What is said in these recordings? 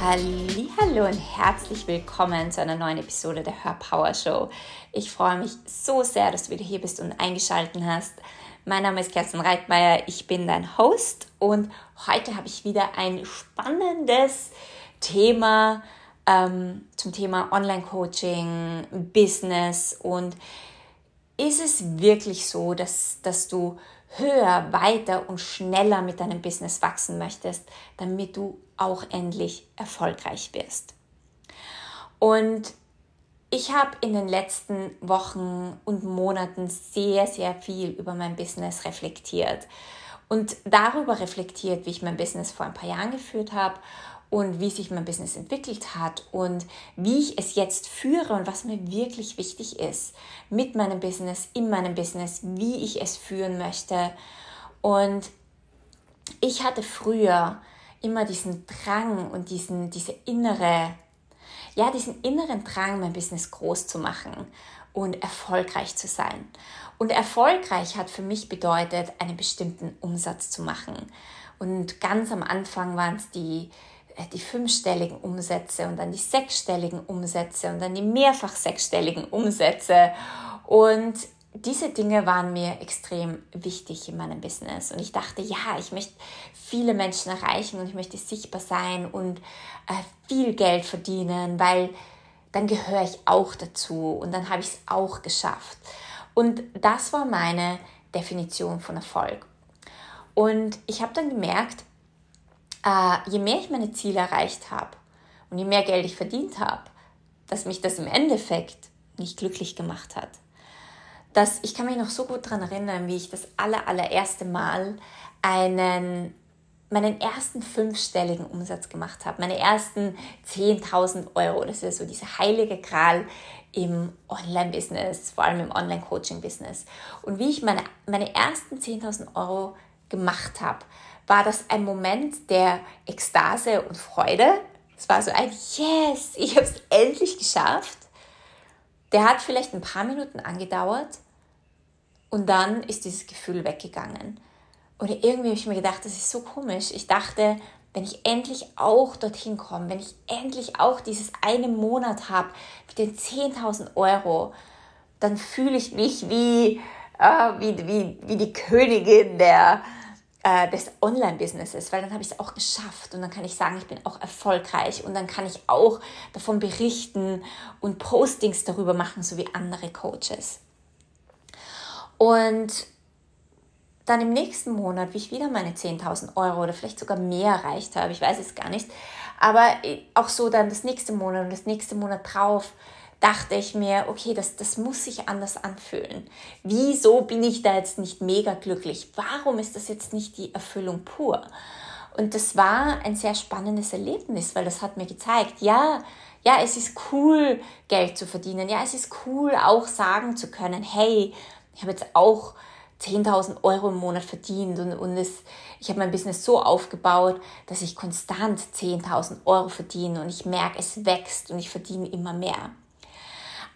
Hallo und herzlich willkommen zu einer neuen Episode der Hör Power Show. Ich freue mich so sehr, dass du wieder hier bist und eingeschaltet hast. Mein Name ist Kerstin Reitmeier, ich bin dein Host und heute habe ich wieder ein spannendes Thema ähm, zum Thema Online-Coaching, Business und ist es wirklich so, dass, dass du höher, weiter und schneller mit deinem Business wachsen möchtest, damit du auch endlich erfolgreich wirst. Und ich habe in den letzten Wochen und Monaten sehr, sehr viel über mein Business reflektiert und darüber reflektiert, wie ich mein Business vor ein paar Jahren geführt habe und wie sich mein Business entwickelt hat und wie ich es jetzt führe und was mir wirklich wichtig ist mit meinem Business, in meinem Business, wie ich es führen möchte. Und ich hatte früher immer diesen Drang und diesen, diese innere, ja, diesen inneren Drang, mein Business groß zu machen und erfolgreich zu sein. Und erfolgreich hat für mich bedeutet, einen bestimmten Umsatz zu machen. Und ganz am Anfang waren es die, die fünfstelligen Umsätze und dann die sechsstelligen Umsätze und dann die mehrfach sechsstelligen Umsätze. Und diese Dinge waren mir extrem wichtig in meinem Business. Und ich dachte, ja, ich möchte viele Menschen erreichen und ich möchte sichtbar sein und äh, viel Geld verdienen, weil dann gehöre ich auch dazu und dann habe ich es auch geschafft. Und das war meine Definition von Erfolg. Und ich habe dann gemerkt, äh, je mehr ich meine Ziele erreicht habe und je mehr Geld ich verdient habe, dass mich das im Endeffekt nicht glücklich gemacht hat dass ich kann mich noch so gut daran erinnern, wie ich das aller, allererste Mal einen, meinen ersten fünfstelligen Umsatz gemacht habe, meine ersten 10.000 Euro. Das ist so dieser heilige Gral im Online-Business, vor allem im Online-Coaching-Business. Und wie ich meine, meine ersten 10.000 Euro gemacht habe, war das ein Moment der Ekstase und Freude. Es war so ein Yes, ich habe es endlich geschafft. Der hat vielleicht ein paar Minuten angedauert und dann ist dieses Gefühl weggegangen. Oder irgendwie habe ich mir gedacht, das ist so komisch. Ich dachte, wenn ich endlich auch dorthin komme, wenn ich endlich auch dieses eine Monat habe mit den 10.000 Euro, dann fühle ich mich wie, äh, wie, wie, wie die Königin der, äh, des Online-Businesses, weil dann habe ich es auch geschafft und dann kann ich sagen, ich bin auch erfolgreich und dann kann ich auch davon berichten und Postings darüber machen, so wie andere Coaches. Und dann im nächsten Monat, wie ich wieder meine 10.000 Euro oder vielleicht sogar mehr erreicht habe, ich weiß es gar nicht, aber auch so dann das nächste Monat und das nächste Monat drauf, dachte ich mir, okay, das, das muss sich anders anfühlen. Wieso bin ich da jetzt nicht mega glücklich? Warum ist das jetzt nicht die Erfüllung pur? Und das war ein sehr spannendes Erlebnis, weil das hat mir gezeigt, ja, ja, es ist cool, Geld zu verdienen. Ja, es ist cool, auch sagen zu können, hey, ich habe jetzt auch 10.000 Euro im Monat verdient und, und es, ich habe mein Business so aufgebaut, dass ich konstant 10.000 Euro verdiene und ich merke, es wächst und ich verdiene immer mehr.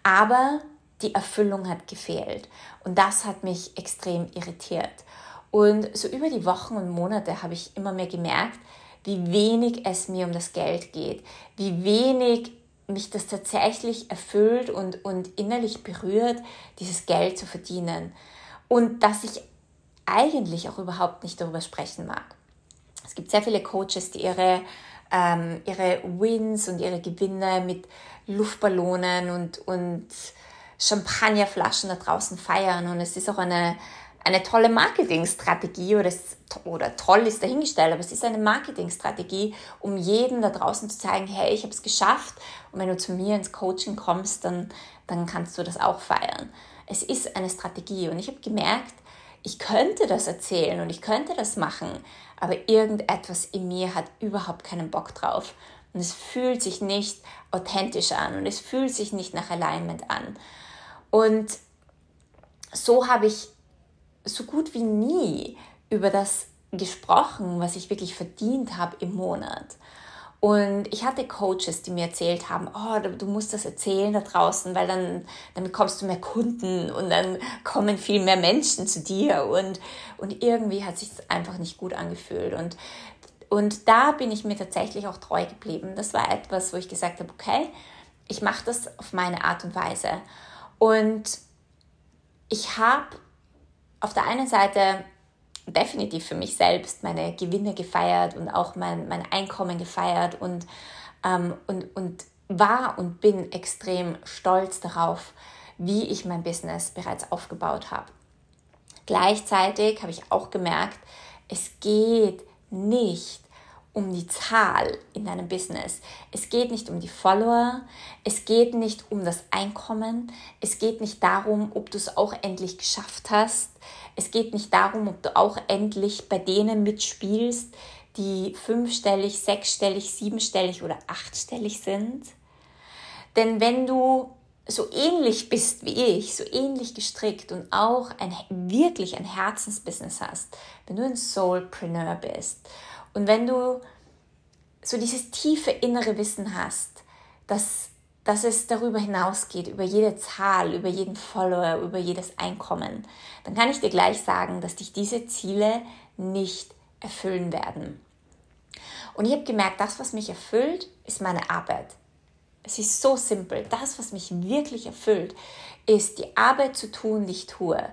Aber die Erfüllung hat gefehlt und das hat mich extrem irritiert. Und so über die Wochen und Monate habe ich immer mehr gemerkt, wie wenig es mir um das Geld geht, wie wenig mich das tatsächlich erfüllt und, und innerlich berührt, dieses Geld zu verdienen. Und dass ich eigentlich auch überhaupt nicht darüber sprechen mag. Es gibt sehr viele Coaches, die ihre, ähm, ihre Wins und ihre Gewinne mit Luftballonen und, und Champagnerflaschen da draußen feiern. Und es ist auch eine, eine tolle Marketingstrategie oder, oder toll ist dahingestellt, aber es ist eine Marketingstrategie, um jedem da draußen zu zeigen, hey, ich habe es geschafft und wenn du zu mir ins Coaching kommst, dann, dann kannst du das auch feiern. Es ist eine Strategie und ich habe gemerkt, ich könnte das erzählen und ich könnte das machen, aber irgendetwas in mir hat überhaupt keinen Bock drauf. Und es fühlt sich nicht authentisch an und es fühlt sich nicht nach Alignment an. Und so habe ich so gut wie nie über das gesprochen, was ich wirklich verdient habe im Monat. Und ich hatte Coaches, die mir erzählt haben, oh, du musst das erzählen da draußen, weil dann, dann bekommst du mehr Kunden und dann kommen viel mehr Menschen zu dir. Und, und irgendwie hat sich das einfach nicht gut angefühlt. Und, Und da bin ich mir tatsächlich auch treu geblieben. Das war etwas, wo ich gesagt habe, okay, ich mache das auf meine Art und Weise. Und ich habe auf der einen Seite definitiv für mich selbst meine Gewinne gefeiert und auch mein, mein Einkommen gefeiert und, ähm, und, und war und bin extrem stolz darauf, wie ich mein Business bereits aufgebaut habe. Gleichzeitig habe ich auch gemerkt, es geht nicht um die Zahl in deinem Business. Es geht nicht um die Follower, es geht nicht um das Einkommen, es geht nicht darum, ob du es auch endlich geschafft hast, es geht nicht darum, ob du auch endlich bei denen mitspielst, die fünfstellig, sechsstellig, siebenstellig oder achtstellig sind. Denn wenn du so ähnlich bist wie ich, so ähnlich gestrickt und auch ein, wirklich ein Herzensbusiness hast, wenn du ein Soulpreneur bist und wenn du so dieses tiefe innere Wissen hast, dass, dass es darüber hinausgeht, über jede Zahl, über jeden Follower, über jedes Einkommen, dann kann ich dir gleich sagen, dass dich diese Ziele nicht erfüllen werden. Und ich habe gemerkt, das, was mich erfüllt, ist meine Arbeit. Es ist so simpel. Das, was mich wirklich erfüllt, ist die Arbeit zu tun, die ich tue,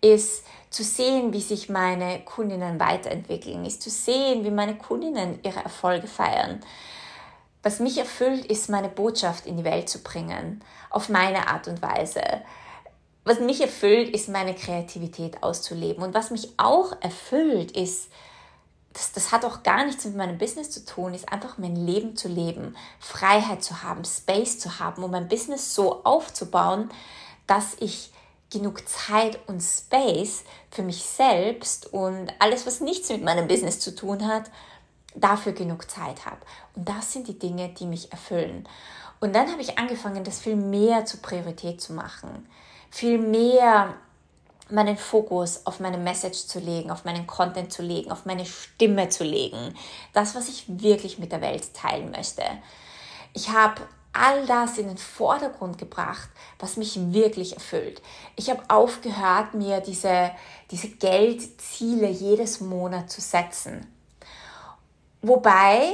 ist zu sehen, wie sich meine Kundinnen weiterentwickeln, ist zu sehen, wie meine Kundinnen ihre Erfolge feiern. Was mich erfüllt, ist meine Botschaft in die Welt zu bringen, auf meine Art und Weise. Was mich erfüllt, ist meine Kreativität auszuleben. Und was mich auch erfüllt, ist das, das hat auch gar nichts mit meinem Business zu tun, ist einfach mein Leben zu leben, Freiheit zu haben, Space zu haben, um mein Business so aufzubauen, dass ich genug Zeit und Space für mich selbst und alles, was nichts mit meinem Business zu tun hat, dafür genug Zeit habe. Und das sind die Dinge, die mich erfüllen. Und dann habe ich angefangen, das viel mehr zur Priorität zu machen. Viel mehr meinen Fokus auf meine Message zu legen, auf meinen Content zu legen, auf meine Stimme zu legen. Das, was ich wirklich mit der Welt teilen möchte. Ich habe all das in den Vordergrund gebracht, was mich wirklich erfüllt. Ich habe aufgehört, mir diese, diese Geldziele jedes Monat zu setzen. Wobei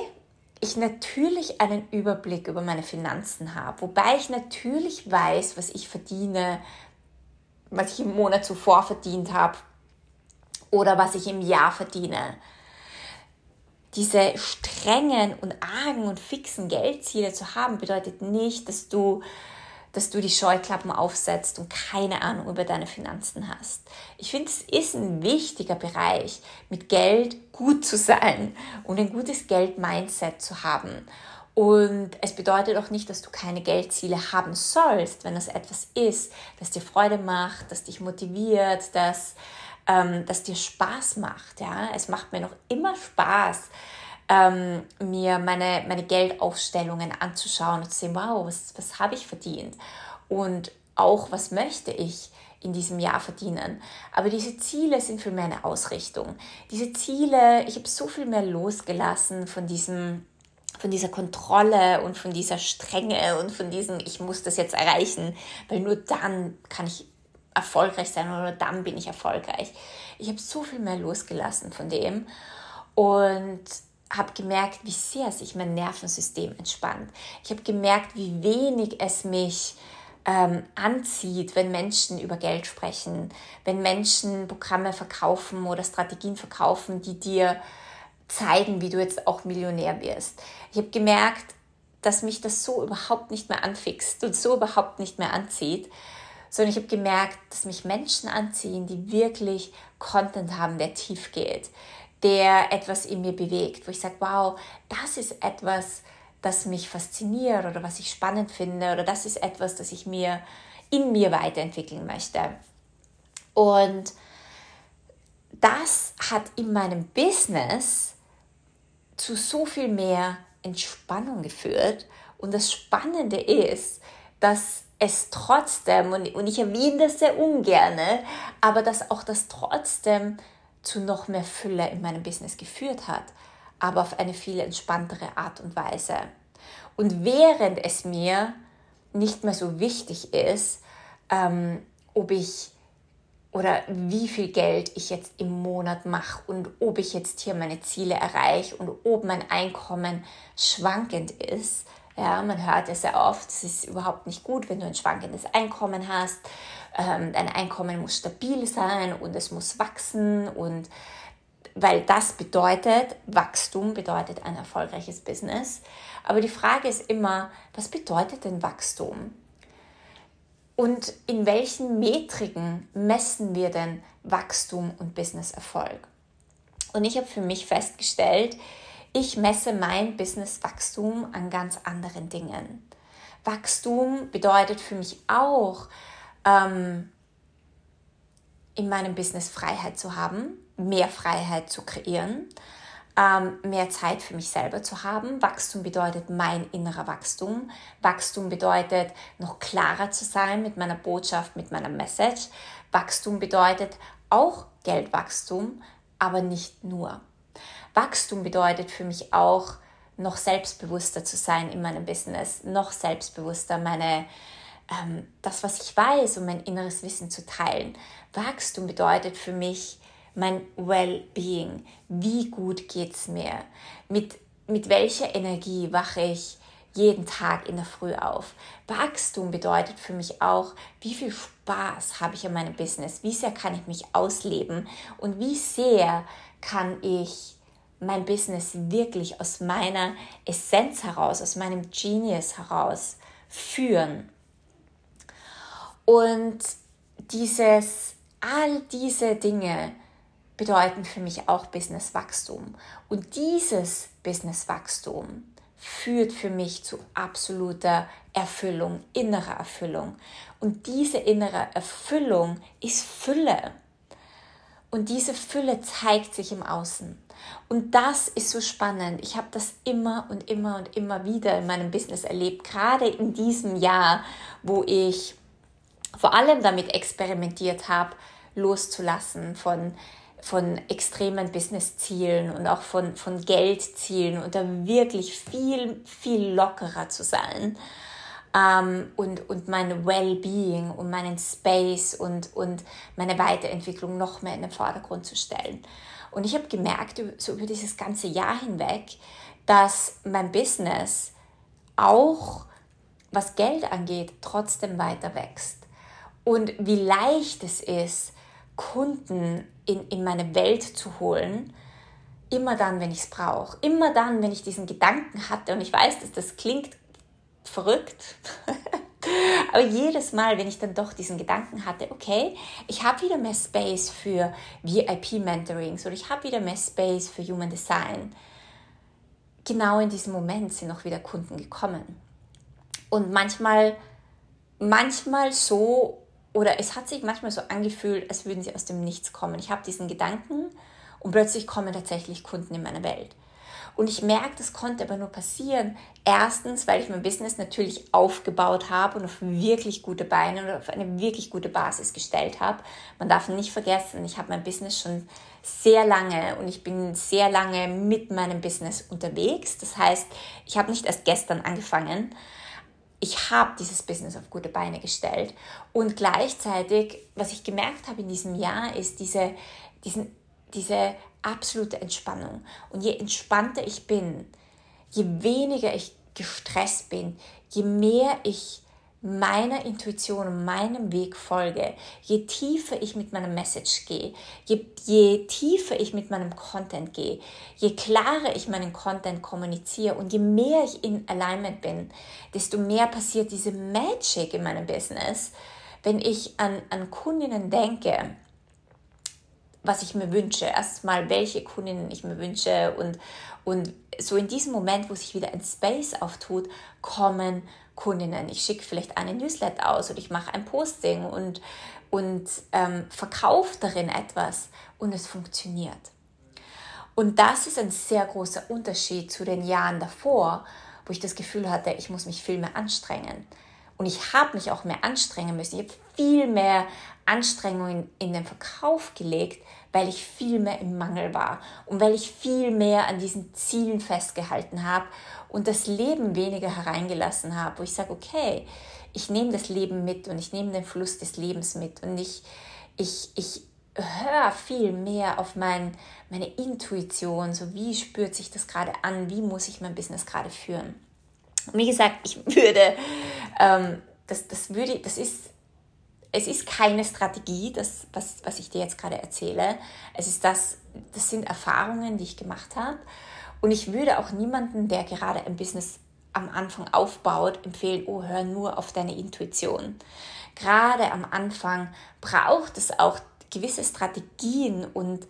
ich natürlich einen Überblick über meine Finanzen habe, wobei ich natürlich weiß, was ich verdiene, was ich im Monat zuvor verdient habe oder was ich im Jahr verdiene. Diese strengen und argen und fixen Geldziele zu haben, bedeutet nicht, dass du, dass du die Scheuklappen aufsetzt und keine Ahnung über deine Finanzen hast. Ich finde, es ist ein wichtiger Bereich, mit Geld gut zu sein und ein gutes Geld-Mindset zu haben. Und es bedeutet auch nicht, dass du keine Geldziele haben sollst, wenn das etwas ist, das dir Freude macht, das dich motiviert, das, ähm, das dir Spaß macht. Ja? Es macht mir noch immer Spaß, ähm, mir meine, meine Geldaufstellungen anzuschauen und zu sehen, wow, was, was habe ich verdient? Und auch, was möchte ich in diesem Jahr verdienen. Aber diese Ziele sind für meine Ausrichtung. Diese Ziele, ich habe so viel mehr losgelassen von diesem von dieser Kontrolle und von dieser Strenge und von diesem, ich muss das jetzt erreichen, weil nur dann kann ich erfolgreich sein oder nur dann bin ich erfolgreich. Ich habe so viel mehr losgelassen von dem und habe gemerkt, wie sehr sich mein Nervensystem entspannt. Ich habe gemerkt, wie wenig es mich ähm, anzieht, wenn Menschen über Geld sprechen, wenn Menschen Programme verkaufen oder Strategien verkaufen, die dir zeigen, wie du jetzt auch Millionär wirst. Ich habe gemerkt, dass mich das so überhaupt nicht mehr anfixt und so überhaupt nicht mehr anzieht, sondern ich habe gemerkt, dass mich Menschen anziehen, die wirklich Content haben, der tief geht, der etwas in mir bewegt, wo ich sage, wow, das ist etwas, das mich fasziniert oder was ich spannend finde oder das ist etwas, das ich mir in mir weiterentwickeln möchte. Und das hat in meinem Business zu so viel mehr Entspannung geführt. Und das Spannende ist, dass es trotzdem, und, ich erwähne das sehr ungern, aber dass auch das trotzdem zu noch mehr Fülle in meinem Business geführt hat, aber auf eine viel entspanntere Art und Weise. Und während es mir nicht mehr so wichtig ist, ähm, ob ich oder wie viel Geld ich jetzt im Monat mache und ob ich jetzt hier meine Ziele erreiche und ob mein Einkommen schwankend ist. Ja, man hört es sehr oft, es ist überhaupt nicht gut, wenn du ein schwankendes Einkommen hast. Ähm, dein Einkommen muss stabil sein und es muss wachsen und weil das bedeutet, Wachstum bedeutet ein erfolgreiches Business. Aber die Frage ist immer, was bedeutet denn Wachstum? Und in welchen Metriken messen wir denn Wachstum und Businesserfolg? Und ich habe für mich festgestellt, ich messe mein Businesswachstum an ganz anderen Dingen. Wachstum bedeutet für mich auch, ähm, in meinem Business Freiheit zu haben, mehr Freiheit zu kreieren, ähm, mehr Zeit für mich selber zu haben. Wachstum bedeutet mein innerer Wachstum. Wachstum bedeutet noch klarer zu sein mit meiner Botschaft, mit meiner Message. Wachstum bedeutet auch Geldwachstum, aber nicht nur. Wachstum bedeutet für mich auch noch selbstbewusster zu sein in meinem Business, noch selbstbewusster meine ähm, das, was ich weiß und mein inneres Wissen zu teilen. Wachstum bedeutet für mich mein Well-Being. Wie gut geht es mir? Mit, mit welcher Energie wache ich jeden Tag in der Früh auf? Wachstum bedeutet für mich auch, wie viel Spaß habe ich an meinem Business? Wie sehr kann ich mich ausleben? Und wie sehr kann ich mein Business wirklich aus meiner Essenz heraus, aus meinem Genius heraus führen? Und dieses, all diese Dinge, bedeuten für mich auch Businesswachstum. Und dieses Businesswachstum führt für mich zu absoluter Erfüllung, innerer Erfüllung. Und diese innere Erfüllung ist Fülle. Und diese Fülle zeigt sich im Außen. Und das ist so spannend. Ich habe das immer und immer und immer wieder in meinem Business erlebt, gerade in diesem Jahr, wo ich vor allem damit experimentiert habe, loszulassen von von extremen Business-Zielen und auch von, von Geldzielen und da wirklich viel, viel lockerer zu sein ähm, und, und mein Well-Being und meinen Space und, und meine Weiterentwicklung noch mehr in den Vordergrund zu stellen. Und ich habe gemerkt, so über dieses ganze Jahr hinweg, dass mein Business auch, was Geld angeht, trotzdem weiter wächst. Und wie leicht es ist, Kunden in, in meine Welt zu holen, immer dann, wenn ich es brauche. Immer dann, wenn ich diesen Gedanken hatte, und ich weiß, dass das klingt verrückt, aber jedes Mal, wenn ich dann doch diesen Gedanken hatte, okay, ich habe wieder mehr Space für VIP-Mentorings oder ich habe wieder mehr Space für Human Design, genau in diesem Moment sind auch wieder Kunden gekommen. Und manchmal, manchmal so oder es hat sich manchmal so angefühlt, als würden sie aus dem Nichts kommen. Ich habe diesen Gedanken und plötzlich kommen tatsächlich Kunden in meine Welt. Und ich merke, das konnte aber nur passieren. Erstens, weil ich mein Business natürlich aufgebaut habe und auf wirklich gute Beine und auf eine wirklich gute Basis gestellt habe. Man darf nicht vergessen, ich habe mein Business schon sehr lange und ich bin sehr lange mit meinem Business unterwegs. Das heißt, ich habe nicht erst gestern angefangen, ich habe dieses Business auf gute Beine gestellt. Und gleichzeitig, was ich gemerkt habe in diesem Jahr, ist diese, diesen, diese absolute Entspannung. Und je entspannter ich bin, je weniger ich gestresst bin, je mehr ich meiner Intuition und meinem Weg folge, je tiefer ich mit meiner Message gehe, je, je tiefer ich mit meinem Content gehe, je klarer ich meinen Content kommuniziere und je mehr ich in Alignment bin, desto mehr passiert diese Magic in meinem Business. Wenn ich an, an Kundinnen denke, was ich mir wünsche, erstmal welche Kundinnen ich mir wünsche und, und so in diesem Moment, wo sich wieder ein Space auftut, kommen Kundinnen. Ich schicke vielleicht eine Newsletter aus oder ich mache ein Posting und, und ähm, verkaufe darin etwas und es funktioniert. Und das ist ein sehr großer Unterschied zu den Jahren davor, wo ich das Gefühl hatte, ich muss mich viel mehr anstrengen. Und ich habe mich auch mehr anstrengen müssen. Ich habe viel mehr Anstrengungen in den Verkauf gelegt, weil ich viel mehr im Mangel war und weil ich viel mehr an diesen Zielen festgehalten habe und das Leben weniger hereingelassen habe, wo ich sage, okay, ich nehme das Leben mit und ich nehme den Fluss des Lebens mit und ich, Ich, ich höre viel mehr auf mein, meine Intuition, so wie spürt sich das gerade an, wie muss ich mein Business gerade führen. Und wie gesagt, ich würde, ähm, das, das würde, das ist, es ist keine Strategie, das, was, was ich dir jetzt gerade erzähle. Es ist das, das sind Erfahrungen, die ich gemacht habe. Und ich würde auch niemanden, der gerade ein Business am Anfang aufbaut, empfehlen, oh, hör nur auf deine Intuition. Gerade am Anfang braucht es auch gewisse Strategien und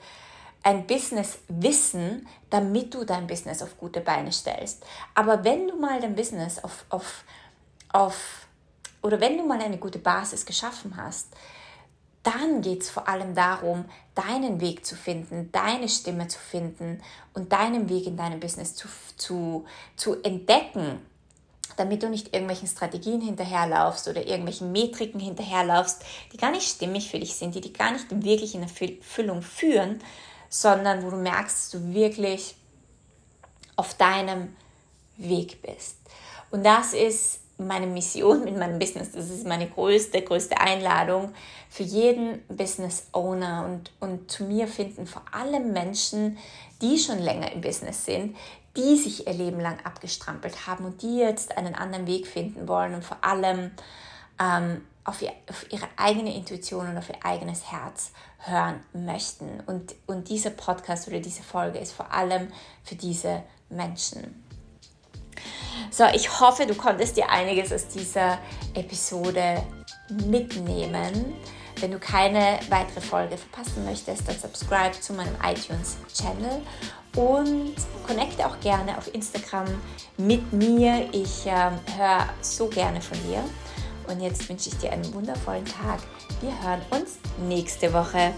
ein Business wissen, damit du dein Business auf gute Beine stellst. Aber wenn du mal dein Business auf, auf, auf oder wenn du mal eine gute Basis geschaffen hast, dann geht es vor allem darum, deinen Weg zu finden, deine Stimme zu finden und deinen Weg in deinem Business zu, zu, zu entdecken damit du nicht irgendwelchen Strategien hinterherlaufst oder irgendwelchen Metriken hinterherlaufst, die gar nicht stimmig für dich sind, die dich gar nicht wirklich in Erfüllung führen, sondern wo du merkst, dass du wirklich auf deinem Weg bist. Und das ist meine Mission mit meinem Business. Das ist meine größte, größte Einladung für jeden Business Owner. Und, und zu mir finden vor allem Menschen, die schon länger im Business sind, die sich ihr Leben lang abgestrampelt haben und die jetzt einen anderen Weg finden wollen und vor allem ähm, auf, ihr, auf, ihre eigene Intuition und auf ihr eigenes Herz hören möchten. Und, und dieser Podcast oder diese Folge ist vor allem für diese Menschen. So, ich hoffe, du konntest dir einiges aus dieser Episode mitnehmen. Wenn du keine weitere Folge verpassen möchtest, dann subscribe zu meinem iTunes-Channel und connecte auch gerne auf Instagram mit mir. Ich äh, höre so gerne von dir. Und jetzt wünsche ich dir einen wundervollen Tag. Wir hören uns nächste Woche.